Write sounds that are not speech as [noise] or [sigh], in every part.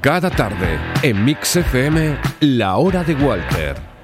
Cada tarde en Mix FM, La Hora de Walter.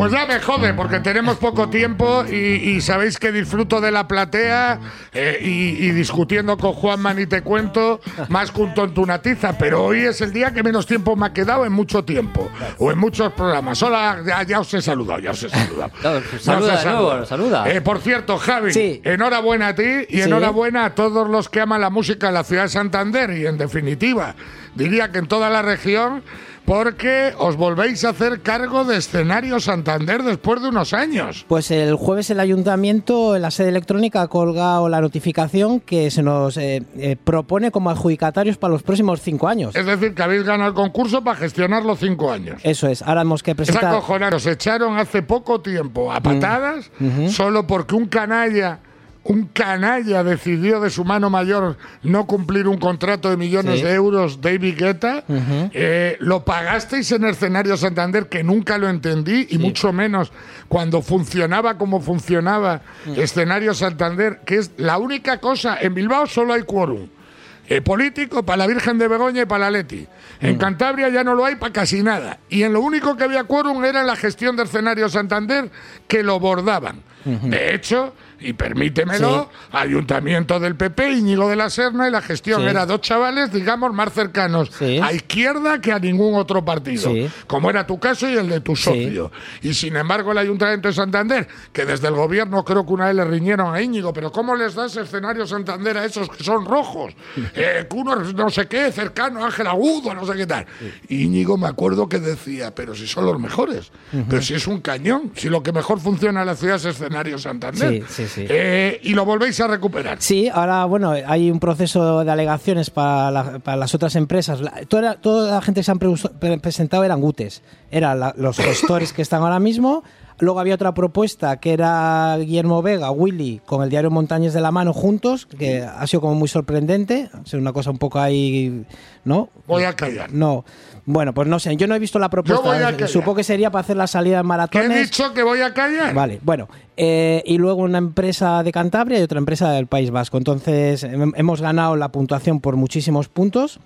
Pues ya me jode, porque tenemos poco tiempo y, sabéis que disfruto de la platea eh, y, discutiendo con Juanman y te cuento más junto en tu natiza, pero hoy es el día que menos tiempo me ha quedado en mucho tiempo o en muchos programas. Hola, ya, os he saludado, ya os he saludado. [laughs] saluda, saluda. Eh, por cierto, Javi, enhorabuena a ti y enhorabuena a todos los que aman la música en la ciudad de Santander y en definitiva, diría que en toda la región porque os volvéis a hacer cargo de escenario Santander después de unos años. Pues el jueves el ayuntamiento en la sede electrónica ha colgado la notificación que se nos eh, eh, propone como adjudicatarios para los próximos cinco años. Es decir, que habéis ganado el concurso para gestionar los cinco años. Eso es, ahora hemos que presentar... Es os echaron hace poco tiempo a patadas mm, solo porque un canalla un canalla decidió de su mano mayor no cumplir un contrato de millones de euros, David Guetta, eh, lo pagasteis en el escenario Santander, que nunca lo entendí, y mucho menos cuando funcionaba como funcionaba escenario Santander, que es la única cosa, en Bilbao solo hay quórum. Eh, político para la Virgen de Begoña y para la Leti. En Cantabria ya no lo hay para casi nada. Y en lo único que había quórum era en la gestión del escenario Santander, que lo bordaban. De hecho, y permítemelo, ayuntamiento del PP, Íñigo de la Serna, y la gestión era dos chavales, digamos, más cercanos a izquierda que a ningún otro partido, como era tu caso y el de tu socio. Y sin embargo, el ayuntamiento de Santander, que desde el gobierno creo que una vez le riñeron a Íñigo, pero ¿cómo les das escenario Santander a esos que son rojos? [laughs] Eh, uno no sé qué, cercano, Ángel Agudo, no sé qué tal. Íñigo me acuerdo que decía, pero si son los mejores, pero si es un cañón, si lo que mejor funciona en la ciudad es escenario Santander. Sí, eh, y lo volvéis a recuperar. Sí, ahora, bueno, hay un proceso de alegaciones para, para las otras empresas. toda, toda, la gente que se han presentado eran GUTES, eran los gestores que están ahora mismo. Luego había otra propuesta que era Guillermo Vega, Willy, con el diario Montañas de la mano juntos, que ha sido como muy sorprendente. Ha una cosa un poco ahí, ¿no? Voy a callar. No. Bueno, pues no sé, yo no he visto la propuesta. Supongo que sería para hacer la salida en maratones. he dicho que voy a callar? Vale, bueno. Eh, y luego una empresa de Cantabria y otra empresa del País Vasco. Entonces, hemos ganado la puntuación por muchísimos puntos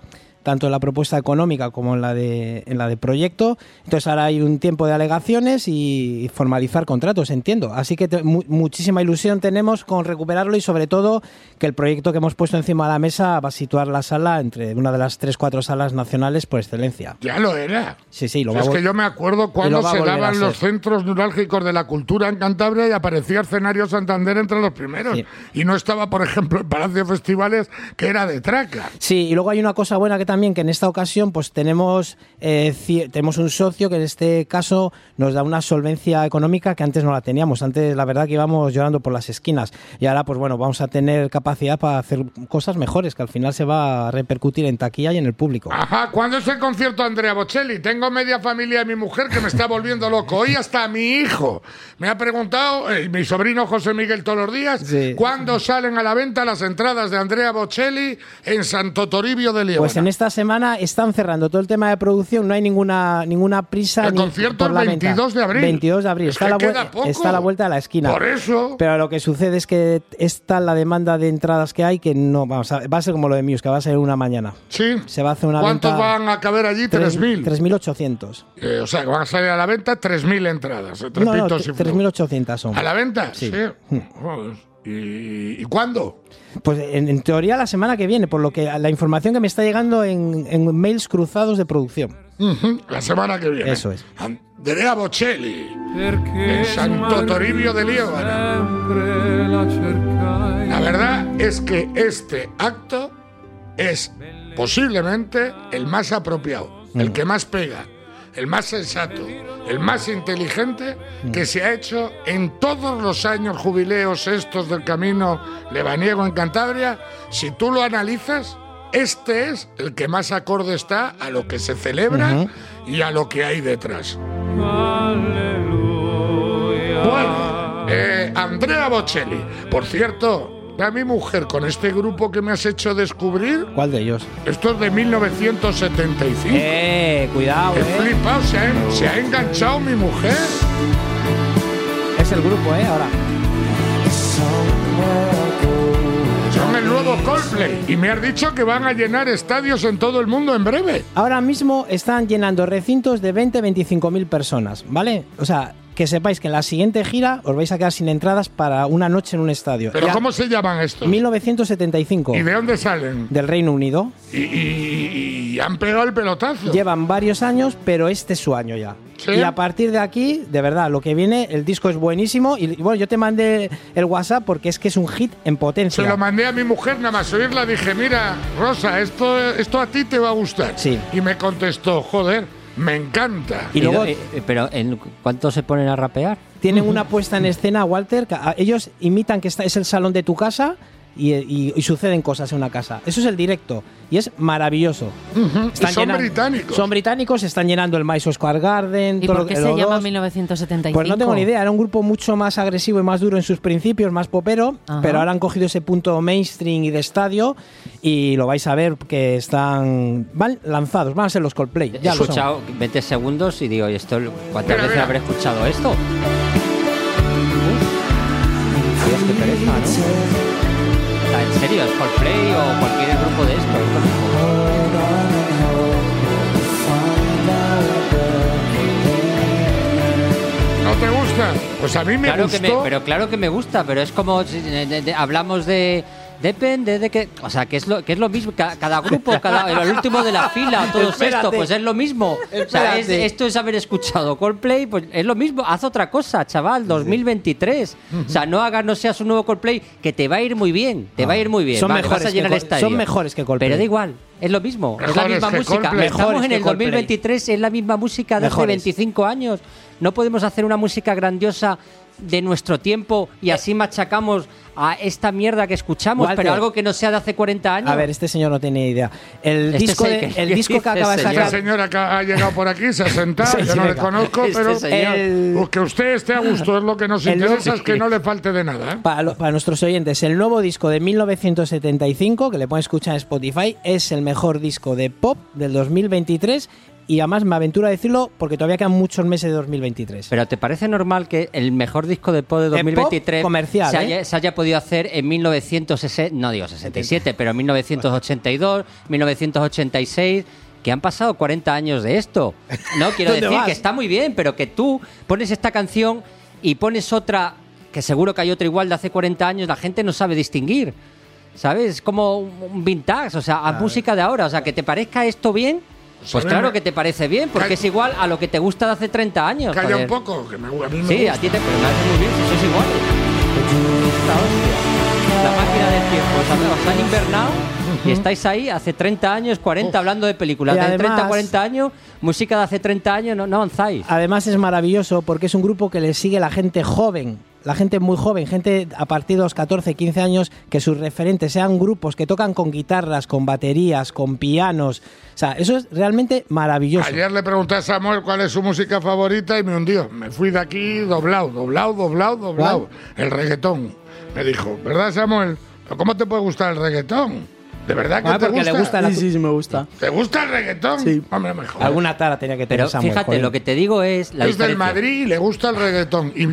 tanto en la propuesta económica como en la de, en la de proyecto. Entonces ahora hay un tiempo de alegaciones y formalizar contratos, entiendo. Así que muchísima ilusión tenemos con recuperarlo y sobre todo que el proyecto que hemos puesto encima de la mesa va a situar la sala entre una de las tres, cuatro salas nacionales por excelencia. Ya lo era. Sí, sí, lo Es que yo me acuerdo cuando se daban los centros neurálgicos de la cultura en Cantabria y aparecía escenario Santander entre los primeros. Y no estaba, por ejemplo, el Palacio de Festivales, que era de traca. Sí, y luego hay una cosa buena que también también que en esta ocasión pues tenemos, eh, tenemos un socio que en este caso nos da una solvencia económica que antes no la teníamos. Antes la verdad que íbamos llorando por las esquinas y ahora pues bueno, vamos a tener capacidad para hacer cosas mejores que al final se va a repercutir en taquilla y en el público. Ajá, ¿cuándo es el concierto Andrea Bocelli? Tengo media familia de mi mujer que me está volviendo loco. Hoy hasta mi hijo me ha preguntado, eh, mi sobrino José Miguel todos los días, ¿cuándo salen a la venta las entradas de Andrea Bocelli en Santo Toribio de León? Pues en esta semana están cerrando todo el tema de producción, no hay ninguna ninguna prisa. El concierto el 22 de abril. 22 de abril. está, la está, a la vuelta de la esquina. Por eso. Pero lo que sucede es que está la demanda de entradas que hay que no vamos a, va a ser como lo de Muse, que va a ser una mañana. Sí. Se va a hacer una ¿Cuántos van a caber allí? 3.000. 3.800. Eh, o sea, que van a salir a la venta 3.000 entradas. No, no, 3.800 son. ¿A la venta? Sí. ¿Y, ¿Y cuándo? Pues en, teoría la semana que viene, por lo que la información que me está llegando en, mails cruzados de producción. la semana que viene. Eso es. Andrea Bocelli, en Santo Toribio de Liébana. La verdad es que este acto es posiblemente el más apropiado, el que más pega el más sensato, el más inteligente que se ha hecho en todos los años jubileos estos del camino lebaniego en Cantabria. Si tú lo analizas, este es el que más acorde está a lo que se celebra y a lo que hay detrás. Bueno, eh, Andrea Bocelli, por cierto, a mi mujer con este grupo que me has hecho descubrir. ¿Cuál de ellos? Esto es de 1975. Eh, cuidado, He eh. flipado, se ha, se ha enganchado mi mujer. Es el grupo, eh, ahora. Son el nuevo Coldplay y me has dicho que van a llenar estadios en todo el mundo en breve. Ahora mismo están llenando recintos de 20-25 mil personas, ¿vale? O sea, que sepáis que en la siguiente gira os vais a quedar sin entradas para una noche en un estadio. Pero Ya- ¿cómo se llaman estos? 1975 ¿Y de dónde salen? del Reino Unido. Y, y- y han pegado el pelotazo. Llevan varios años, pero este es su año ya. ¿Sí? Y a partir de aquí, de verdad, lo que viene, el disco es buenísimo. Y, y bueno, yo te mandé el WhatsApp porque es que es un hit en potencia. Se lo mandé a mi mujer, nada más oírla, dije, mira, Rosa, esto, esto a ti te va a gustar. Sí. Y me contestó, joder, me encanta. Y luego eh, pero ¿en cuánto se ponen a rapear? tienen una puesta en escena, Walter. que ellos imitan que esta es el salón de tu casa y, y- y suceden cosas en una casa. Eso es el directo y es maravilloso. Y son llenan- británicos. Son británicos, están llenando el Madison Square Garden. ¿Y todo por lo qué se llama dos. 1975? Pues no tengo ni idea, era un grupo mucho más agresivo y más duro en sus principios, más popero, Ajá. pero ahora han cogido ese punto mainstream y de estadio y lo vais a ver que están van lanzados, van a ser los Coldplay. He Ya lo son. escuchado 20 segundos y digo, ¿y esto, ¿cuántas Mira, veces mira. habré escuchado esto? Uf. Dios, qué pereza, ¿no? Sea, en serio, es Coldplay o cualquier grupo de esto. ¿No te gusta? Pues a mí me Claro gustó. que me, pero claro que me gusta, pero es como de- de- hablamos de depende de que, o sea, que es lo que es lo mismo ca- cada, grupo, cada el último de la fila, todo esto, pues es lo mismo. O sea, es- esto es haber escuchado Coldplay, pues es lo mismo. Haz otra cosa, chaval, 2023. O sea, no hagas no seas un nuevo Coldplay que te va a ir muy bien, te va a ir muy bien. Son Vale, mejores vas a llenar que el estadio. son mejores que Coldplay. Pero da igual. Es lo mismo, es la misma música. Coldplay. Estamos Mejores en el Coldplay. 2023, es la misma música de hace Mejores. 25 años. No podemos hacer una música grandiosa de nuestro tiempo y así machacamos a esta mierda que escuchamos, Walter. pero algo que no sea de hace 40 años. A ver, este señor no tiene idea. El Este disco, de- el que- el ¿qué [laughs] disco que dice, acaba de sacar. señora que ha llegado por aquí se ha sentado, Sí, yo sí, no le conozco, Este pero señor. El- que usted esté a gusto es lo que nos El interesa, es que no le falte de nada. ¿eh? Para, lo- para nuestros oyentes, el nuevo disco de 1975, que le pueden escuchar en Spotify, es el mejor disco de pop del 2023 y además me aventuro a decirlo porque todavía quedan muchos meses de 2023. Pero ¿te parece normal que el mejor disco de pop de pop 2023 comercial, se, ¿eh? haya, se haya podido hacer en 1960, no digo 67, pero en 1982, 1986? Que han pasado 40 años de esto. No, quiero [laughs] ¿Dónde decir vas? que está muy bien, pero que tú pones esta canción y pones otra, que seguro que hay otra igual de hace 40 años, la gente no sabe distinguir. ¿Sabes? Es como un vintage, o sea, a música de ahora. O sea, que te parezca esto bien, pues mí claro que te parece bien, porque Calla- es igual a lo que te gusta de hace 30 años. Calla joder. un poco, que me, a mí me Sí, gusta. a ti te pero me hace muy bien, si sois iguales. Esta hostia. La máquina del tiempo. Os han, os han invernado y estáis ahí hace 30 años, 40, hablando de películas. Y de 30, además- 40 años, música de hace 30 años, no, no avanzáis. Además es maravilloso porque es un grupo que le sigue la gente joven, la gente muy joven, gente a partir de los 14, 15 años, que sus referentes sean grupos que tocan con guitarras, con baterías, con pianos. O sea, eso es realmente maravilloso. Ayer le pregunté a Samuel cuál es su música favorita y me hundió. Me fui de aquí doblado, doblado, doblado, doblado. El reggaetón. Me dijo, ¿verdad, Samuel? ¿Pero ¿Cómo te puede gustar el reggaetón? ¿De verdad que Ah, te porque gusta? le gusta la- Sí, sí, sí, me gusta. ¿Te gusta el reggaetón? Sí. Hombre, mejor. Alguna tara tenía que tener Pero Samuel, fíjate, joder. lo que te digo es la es del. Madrid y le gusta el reggaetón. Y,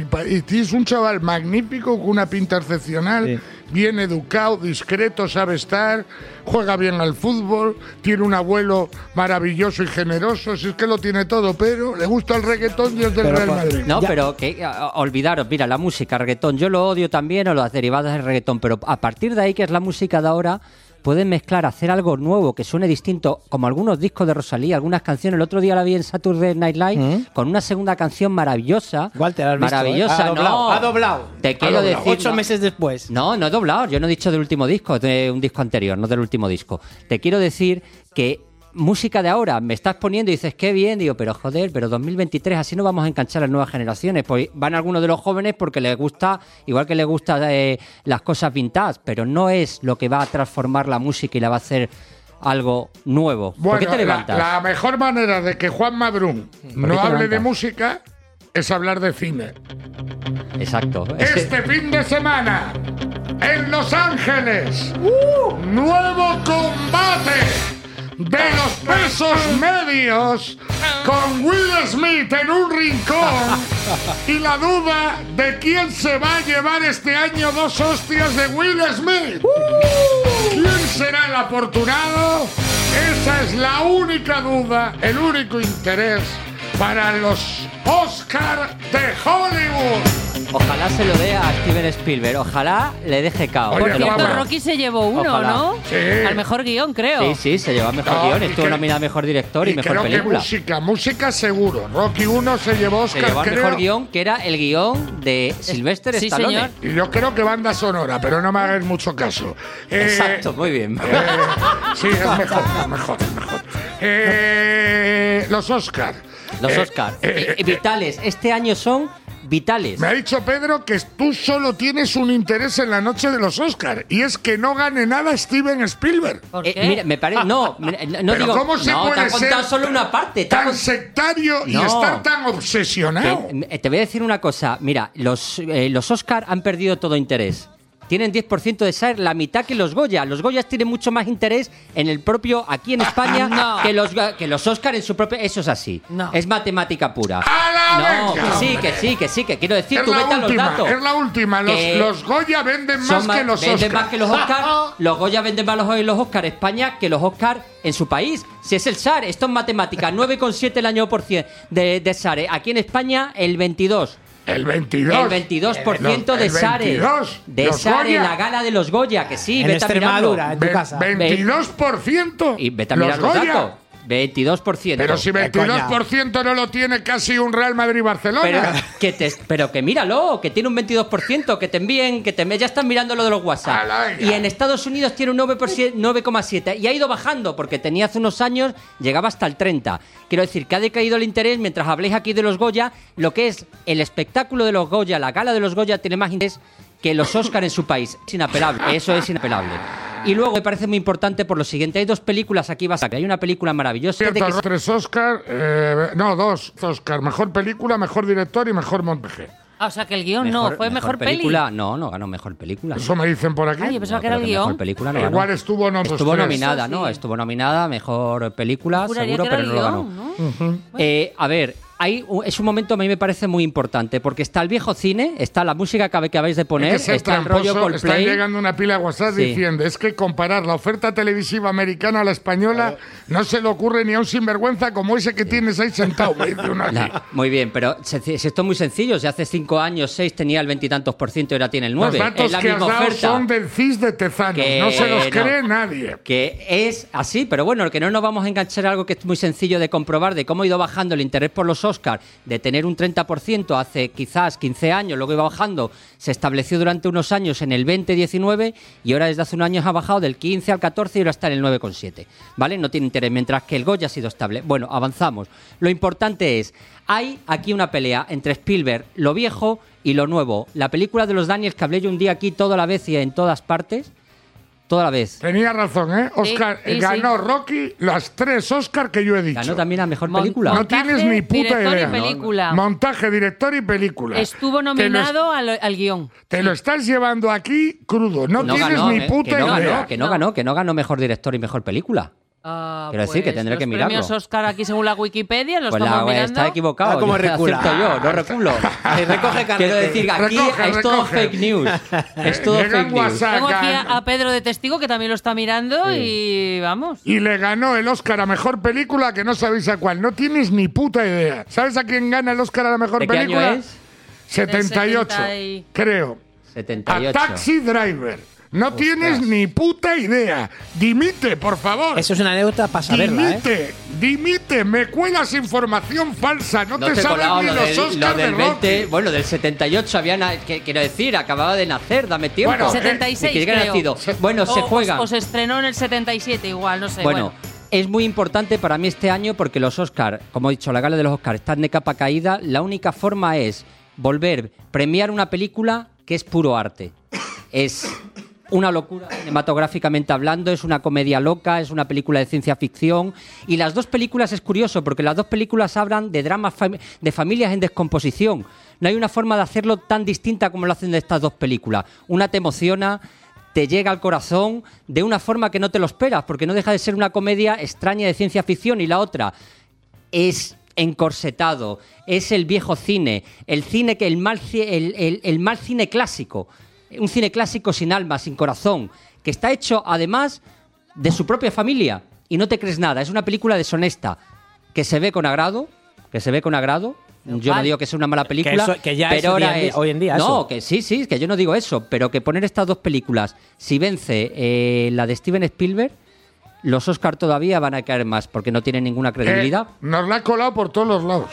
y es un chaval magnífico, con una pinta excepcional, Sí. bien educado, discreto, sabe estar, juega bien al fútbol, tiene un abuelo maravilloso y generoso, si es que lo tiene todo, pero le gusta el reggaetón y es del Pero Real Madrid. No, Ya. pero que a- olvidaros, mira, la música, reggaetón, yo lo odio también o las derivadas del reggaetón, pero a partir de ahí, que es la música de ahora, pueden mezclar, hacer algo nuevo que suene distinto, como algunos discos de Rosalía, algunas canciones. El otro día la vi en Saturday Night Live con una segunda canción maravillosa. Walter, ¿has visto, maravillosa, eh? Ha doblado, no. ha doblado. Te quiero doblado. decir. Ocho no. meses después. No, no he doblado. Yo no he dicho del último disco, de un disco anterior, no del último disco. Te quiero decir que música de ahora, me estás poniendo y dices, qué bien, digo, pero joder, pero 2023, así no vamos a enganchar a las nuevas generaciones. Pues van algunos de los jóvenes porque les gusta, igual que les gusta eh, las cosas vintage, pero no es lo que va a transformar la música y la va a hacer algo nuevo. ¿Por qué te la- levantas? La, mejor manera de que Juan Mabrún no hable de música es hablar de cine. Exacto. Este fin de semana, en Los Ángeles, nuevo combate de los pesos medios con Will Smith en un rincón y la duda de quién se va a llevar este año dos hostias de Will Smith. ¿Quién será el afortunado? Esa es la única duda, el único interés para los Oscar de Hollywood. Ojalá se lo dé a Steven Spielberg. Ojalá le deje cao. Oye, te lo vamos. juro. Cierto, Rocky se llevó uno, Ojalá. ¿no? Sí. Al mejor guion, creo. Sí, sí, se llevó a mejor No, guion. y Estuvo que- nominado a mejor director y, Y mejor creo película. que música, música seguro. Rocky 1 se llevó Se Oscar, llevó a creo. mejor guion, que era el guion de Sylvester Sí, Stallone. señor. Y yo creo que banda sonora, pero no me hagáis mucho caso. Eh, Exacto, muy bien. eh, sí, es mejor, es mejor, es mejor. Eh, los Oscar. Los Eh, Oscars. eh, Eh, vitales. Este año son vitales. Me ha dicho Pedro que tú solo tienes un interés en la noche de los Oscar y es que no gane nada Steven Spielberg. ¿Por Eh, qué? mira, me parece. [laughs] No, no Pero digo. ¿cómo se no, te puede ser solo una parte. te Tan con- sectario y No. estar tan obsesionado. Que, eh, te voy a decir una cosa. Mira, los, eh, los Oscar han perdido todo interés. Tienen 10% de ser la mitad que los Goya. Los Goyas tienen mucho más interés en el propio, aquí en [laughs] España, No. que, los, que los Oscar en su propio. Eso es así. No. Es matemática pura. ¡A la no, venga, que sí, que sí, que sí, que quiero decir, Es tú vete a los datos. es la última. Los, Goya venden más que los venden Oscar. más [laughs] que los Oscar. los Goya venden más los, los Oscar España que los Oscar en su país. Si es el SAR, esto es matemática. 9,7 el año por cien de, de SARE. Aquí en España, el 22. El 22. El 22% Eh, de el SARE. 22. De Los SARE, la gala de los Goya, que sí, En vete a mirarlo. Extremadura, en tu casa. 22%. Y vete a los mirar los Goya. datos. 22%. Pero si Eh, coña. 22% no lo tiene casi un Real Pero Madrid-Barcelona. que, te, pero que míralo, que tiene un 22%, que te envíen, que te ya están mirando lo de los WhatsApp. Y en Estados Unidos tiene un 9%, 9,7% y ha ido bajando porque tenía hace unos años llegaba hasta el 30. Quiero decir que ha decaído el interés mientras habléis aquí de los Goya, lo que es el espectáculo de los Goya, la gala de los Goya tiene más interés que los Oscar en su país. Es inapelable, eso es inapelable. Y luego me parece muy importante por lo siguiente, hay dos películas aquí vas a que hay una película maravillosa de que tres Oscar, eh, no, dos Oscar. Mejor película, mejor director y mejor montaje. Ah, o sea, que el guion no, fue mejor, película. No, no ganó mejor película. Eso me dicen por aquí. Ay, yo pensaba No, que era el Mejor guion. película no Igual ganó. estuvo otros Estuvo nominada, ¿no? Estuvo nominada mejor película, Juraría seguro, pero el no lo ganó. ¿no? Eh, a ver, es un momento a mí me parece muy importante porque está el viejo cine, está la música que acabáis de Hay poner, que ser está el rollo Coldplay. llegando una pila de WhatsApp Sí. diciendo es que comparar la oferta televisiva americana a la española no se le ocurre ni a un sinvergüenza como ese que tienes ahí sentado. [laughs] Nah, muy bien, pero si esto es muy sencillo. Si hace cinco años, seis tenía el veintitantos por ciento y ahora tiene el Los nueve. datos Es la que has misma dado oferta. son del CIS de Tezanos. Que no se los no. cree nadie. que es así, pero bueno, que no nos vamos a enganchar a algo que es muy sencillo de comprobar, de cómo ha ido bajando el interés por los Oscars, de tener un 30% hace quizás 15 años, luego iba bajando, se estableció durante unos años en el 20-19 y ahora desde hace un año ha bajado del 15 al 14 y ahora está en el 9,7, ¿vale? No tiene interés, mientras que el Goya ha sido estable. Bueno, avanzamos. Lo importante es, hay aquí una pelea entre Spielberg, lo viejo y lo nuevo. La película de los Daniels que hablé yo un día aquí toda la vez y en todas partes, toda la vez. Tenía razón, ¿eh? Oscar sí, ganó Rocky las tres Oscar que yo he dicho. Ganó también la mejor Mon- película. No Montaje, tienes ni puta director y idea. película. Montaje, director y película. Estuvo Te lo, nominado al, al guion. te lo estás llevando aquí crudo. No, no tienes ganó, ni eh, puta que no idea. ganó, que no, No. ganó, que no ganó mejor director y mejor película. Ah, Quiero decir que pues tendré los que mirarlo. premios Oscar aquí según la Wikipedia los Pues la estamos web mirando. está equivocado. Ah, como recula. yo, no [laughs] reculo. Recoge carrete. Quiero decir que aquí Recoge, es todo recoge. fake news. [laughs] Es todo Llegan fake news. WhatsApp. Tengo aquí a, a Pedro de testigo que también lo está mirando y vamos. Y le ganó el Oscar a mejor película que no sabéis a cuál. No tienes ni puta idea. ¿Sabes a quién gana el Oscar a la mejor ¿De qué año película? es? 78, Del 70 y- creo. 78. A Taxi Driver. No tienes ni puta idea. Dimite, por favor. Eso es una anécdota para saberla, ¿eh? dimite, dimite. Me cuelas información falsa. No, No te, te sabes colado ni lo los del, lo Oscars del de 20, Rocky. bueno, del 78 había, na- que- quiero decir, acababa de nacer, dame tiempo. Bueno, eh, 76 Ni que haya creo. nacido. Bueno, se O- juegan. O, se estrenó en el 77 igual, no sé. Bueno, Bueno, es muy importante para mí este año porque los Oscars, como he dicho, la gala de los Oscars están de capa caída. La única forma es volver, premiar una película que es puro arte. Es una locura cinematográficamente hablando, es una comedia loca, es una película de ciencia ficción. Y las dos películas es curioso porque las dos películas hablan de dramas de familias en descomposición. No hay una forma de hacerlo tan distinta como lo hacen de estas dos películas. Una te emociona, te llega al corazón de una forma que no te lo esperas, porque no deja de ser una comedia extraña de ciencia ficción y la otra es encorsetado, es el viejo cine, el cine que el mal, el mal cine clásico, un cine clásico sin alma, sin corazón, que está hecho además de su propia familia y no te crees nada, es una película deshonesta que se ve con agrado, que se ve con agrado. Yo no digo que sea una mala película, eso- que ya es pero hoy en ahora día- es hoy en día no, eso. que sí, sí, que yo no digo eso, pero que poner estas dos películas, si vence eh, la de Steven Spielberg, los Oscar todavía van a caer más porque no tienen ninguna credibilidad. Eh, nos la ha colado por todos los lados.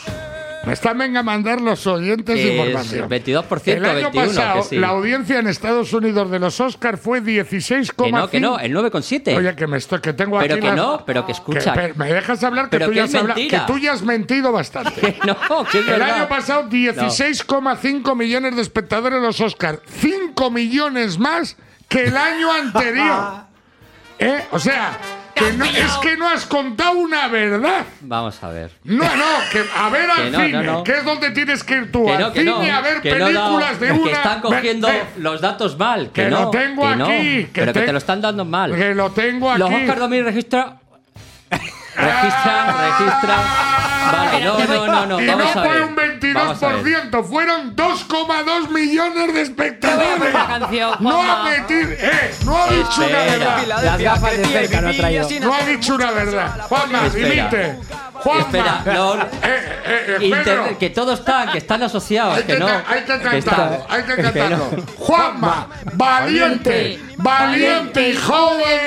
Me están venga a mandar los oyentes Que es información. 22%, El año 21%, pasado, que sí. la audiencia en Estados Unidos de los Oscars fue 16,5. Que no, que no, el 9,7. Oye, que me estoy, que tengo Pero aquí que las- no, pero que escucha. que- ¿Me dejas hablar? Que Pero tú, que ya es has habla- que tú ya has mentido bastante. [laughs] Que no, que El verdad. año pasado 16,5 millones de espectadores en los Oscars. 5 millones más que el año anterior. [laughs] ¿Eh? O sea, que no- es que no has contado una verdad. Vamos a ver. No, no, que a ver [laughs] al Que no, cine, no, no. que es donde tienes que ir tú, Que al no, que cine no. a ver que películas no, de que una. están cogiendo los datos mal. Que, Que no, lo tengo que no, aquí, que pero que te- te lo están dando mal. que lo tengo aquí. Los Oscar 2000 registra. Registran, registran. Vale, no, no, no, no. y Vamos no a fue ver. un a ver. 22%, fueron 2,2 millones de espectadores. Canción, no ha metido, eh, no ha dicho una verdad. Las gafas de cerca no ha traído. No ha dicho una verdad. Juanma, dimite. Juanma. Espera, no. [laughs] Eh, eh, eh, que todos están, que están asociados, Hay que, que, no. hay que cantarlo, hay que que cantarlo. no. Juanma, valiente, valiente y joven.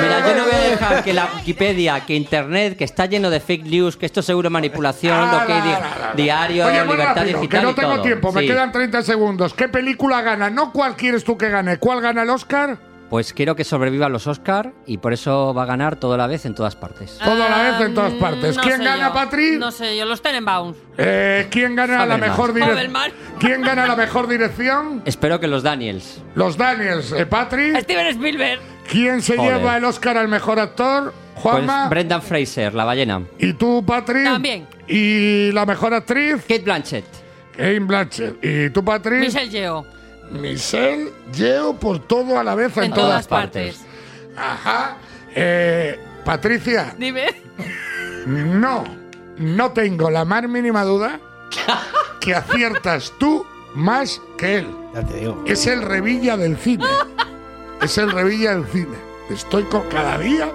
Mira, yo no voy a dejar que la Wikipedia, que Internet, que está lleno de fake news, que esto seguro es manipulación, Ah, lo que hay di- diario, Oye, libertad rápido, digital que no y tengo todo. tiempo, me Sí. quedan 30 segundos. ¿Qué película gana? No cuál quieres tú que gane, ¿cuál gana el Oscar? Pues quiero que sobrevivan los Oscar y por eso va a ganar toda la vez en todas partes. Toda la vez en todas Ah, partes. no ¿Quién sé gana, yo. Patri? No sé yo, los Tenenbaums. Eh, ¿Quién gana la Habermas. mejor dirección? Habermas. ¿Quién gana la mejor dirección? Espero que los Daniels. Los Daniels, eh, Patri. Steven Spielberg. ¿Quién se Joder. lleva el Oscar al mejor actor? Pues Juanma. Brendan Fraser, la ballena. ¿Y tú, Patri? También. ¿Y la mejor actriz? Kate Blanchett. Kate Blanchett. ¿Y tú, Patri? Michelle Yeoh. Michelle Yeo por todo a la vez en, En todas, todas partes. partes. Ajá. Eh, Patricia, Dime. [laughs] no, no tengo la más mínima duda que aciertas tú más que él. Ya te digo. Es el revilla del cine. Es el revilla del cine. Estoy con cada día,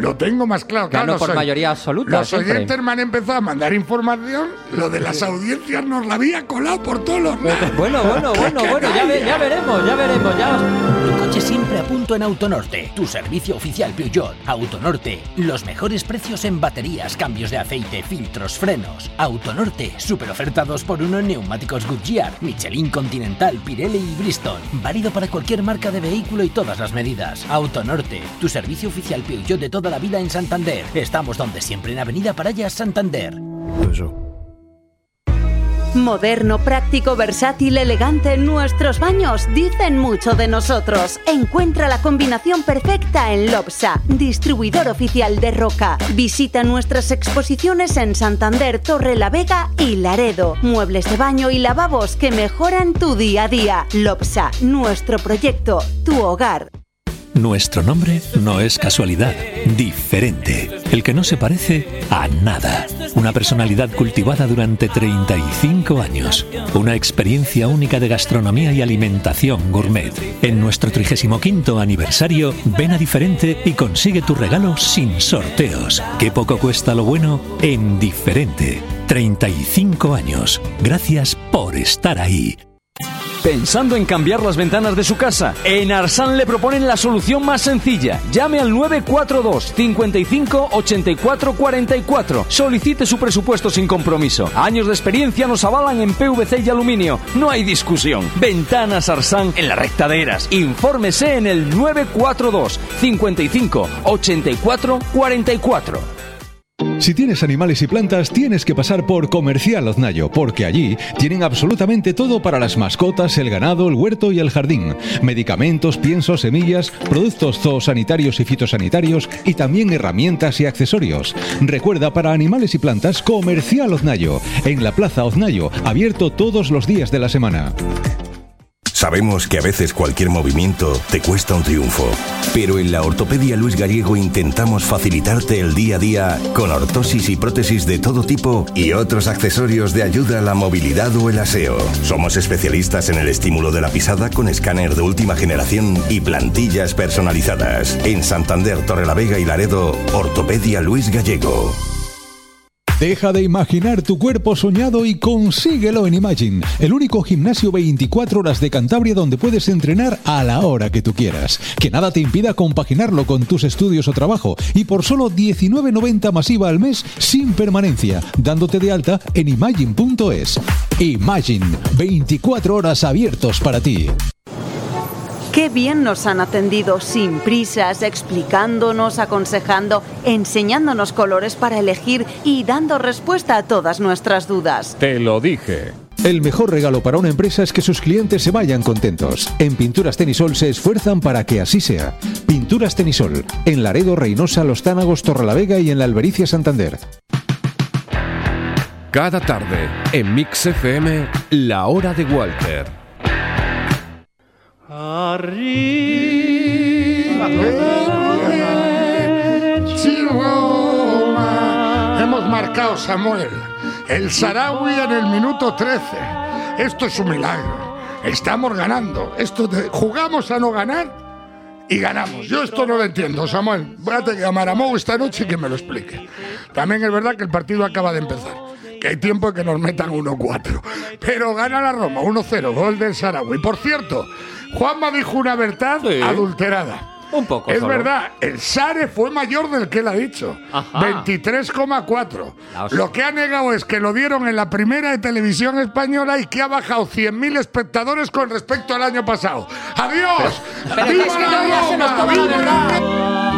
lo tengo más claro. Claro, Ganó los por mayoría absoluta. Los siempre. oyentes me han empezado a mandar información. Lo de las audiencias nos la había colado por todos los lados. [laughs] Bueno, bueno, [laughs] bueno, bueno, ya, ve- ya veremos, ya veremos, ya Tu coche siempre a punto en Autonorte, tu servicio oficial Peugeot. Autonorte, los mejores precios en baterías, cambios de aceite, filtros, frenos. Autonorte, super oferta 2x1 en neumáticos Goodyear, Michelin Continental, Pirelli y Bristol. Válido para cualquier marca de vehículo y todas las medidas. Autonorte, tu servicio oficial Peugeot de toda la vida en Santander. Estamos donde siempre en Avenida Parayas, Santander. Moderno, práctico, versátil, elegante, nuestros baños dicen mucho de nosotros. Encuentra la combinación perfecta en Lopsa, distribuidor oficial de Roca. Visita nuestras exposiciones en Santander, Torre la Vega y Laredo. Muebles de baño y lavabos que mejoran tu día a día. Lopsa, nuestro proyecto, tu hogar. Nuestro nombre no es casualidad, diferente, el que no se parece a nada. Una personalidad cultivada durante 35 años, una experiencia única de gastronomía y alimentación gourmet. En nuestro 35 aniversario, ven a diferente y consigue tu regalo sin sorteos. Qué poco cuesta lo bueno en diferente. 35 años. Gracias por estar ahí. ¿Pensando en cambiar las ventanas de su casa? En Arsan le proponen la solución más sencilla. Llame al 942 55 84 44. Solicite su presupuesto sin compromiso. Años de experiencia nos avalan en PVC y aluminio. No hay discusión. Ventanas Arsan en la recta de. Infórmese en el 942 55 84 44. Si tienes animales y plantas, tienes que pasar por Comercial Oznayo, porque allí tienen absolutamente todo para las mascotas, el ganado, el huerto y el jardín. Medicamentos, piensos, semillas, productos zoosanitarios y fitosanitarios y también herramientas y accesorios. Recuerda, para animales y plantas, Comercial Oznayo, en la Plaza Oznayo, abierto todos los días de la semana. Sabemos que a veces cualquier movimiento te cuesta un triunfo, pero en la Ortopedia Luis Gallego intentamos facilitarte el día a día con ortosis y prótesis de todo tipo y otros accesorios de ayuda a la movilidad o el aseo. Somos especialistas en el estímulo de la pisada con escáner de última generación y plantillas personalizadas. En Santander, Torrelavega y Laredo, Ortopedia Luis Gallego. Deja de imaginar tu cuerpo soñado y consíguelo en Imagine, el único gimnasio 24 horas de Cantabria donde puedes entrenar a la hora que tú quieras. Que nada te impida compaginarlo con tus estudios o trabajo y por solo 19.90 masiva al mes sin permanencia, dándote de alta en imagine.es. Imagine, 24 horas abiertos para ti. Qué bien nos han atendido sin prisas, explicándonos, aconsejando, enseñándonos colores para elegir y dando respuesta a todas nuestras dudas. Te lo dije. El mejor regalo para una empresa es que sus clientes se vayan contentos. En Pinturas Tenisol se esfuerzan para que así sea. Pinturas Tenisol, en Laredo, Reynosa, Los Tánagos, Torrelavega y en la Albericia Santander. Cada tarde, en Mix FM, La Hora de Walter. Hemos marcado, Samuel, el Sarawi en el minuto 13. Esto es un milagro. Estamos ganando. Esto de- jugamos a no ganar y ganamos. Yo esto no lo entiendo, Samuel. Voy a llamar a Mou esta noche y que me lo explique. También es verdad que el partido acaba de empezar. Que hay tiempo que nos metan 1-4. Pero gana la Roma, 1-0, gol del Sarawi. Por cierto, Juanma dijo una verdad adulterada. Un poco. Es solo. verdad, el Sare fue mayor del que él ha dicho. Ajá. 23,4. La hostia. Lo que ha negado es que lo dieron en la primera de televisión española y que ha bajado 100.000 espectadores con respecto al año pasado. ¡Adiós! pero ¡Viva es que la ya se Roma!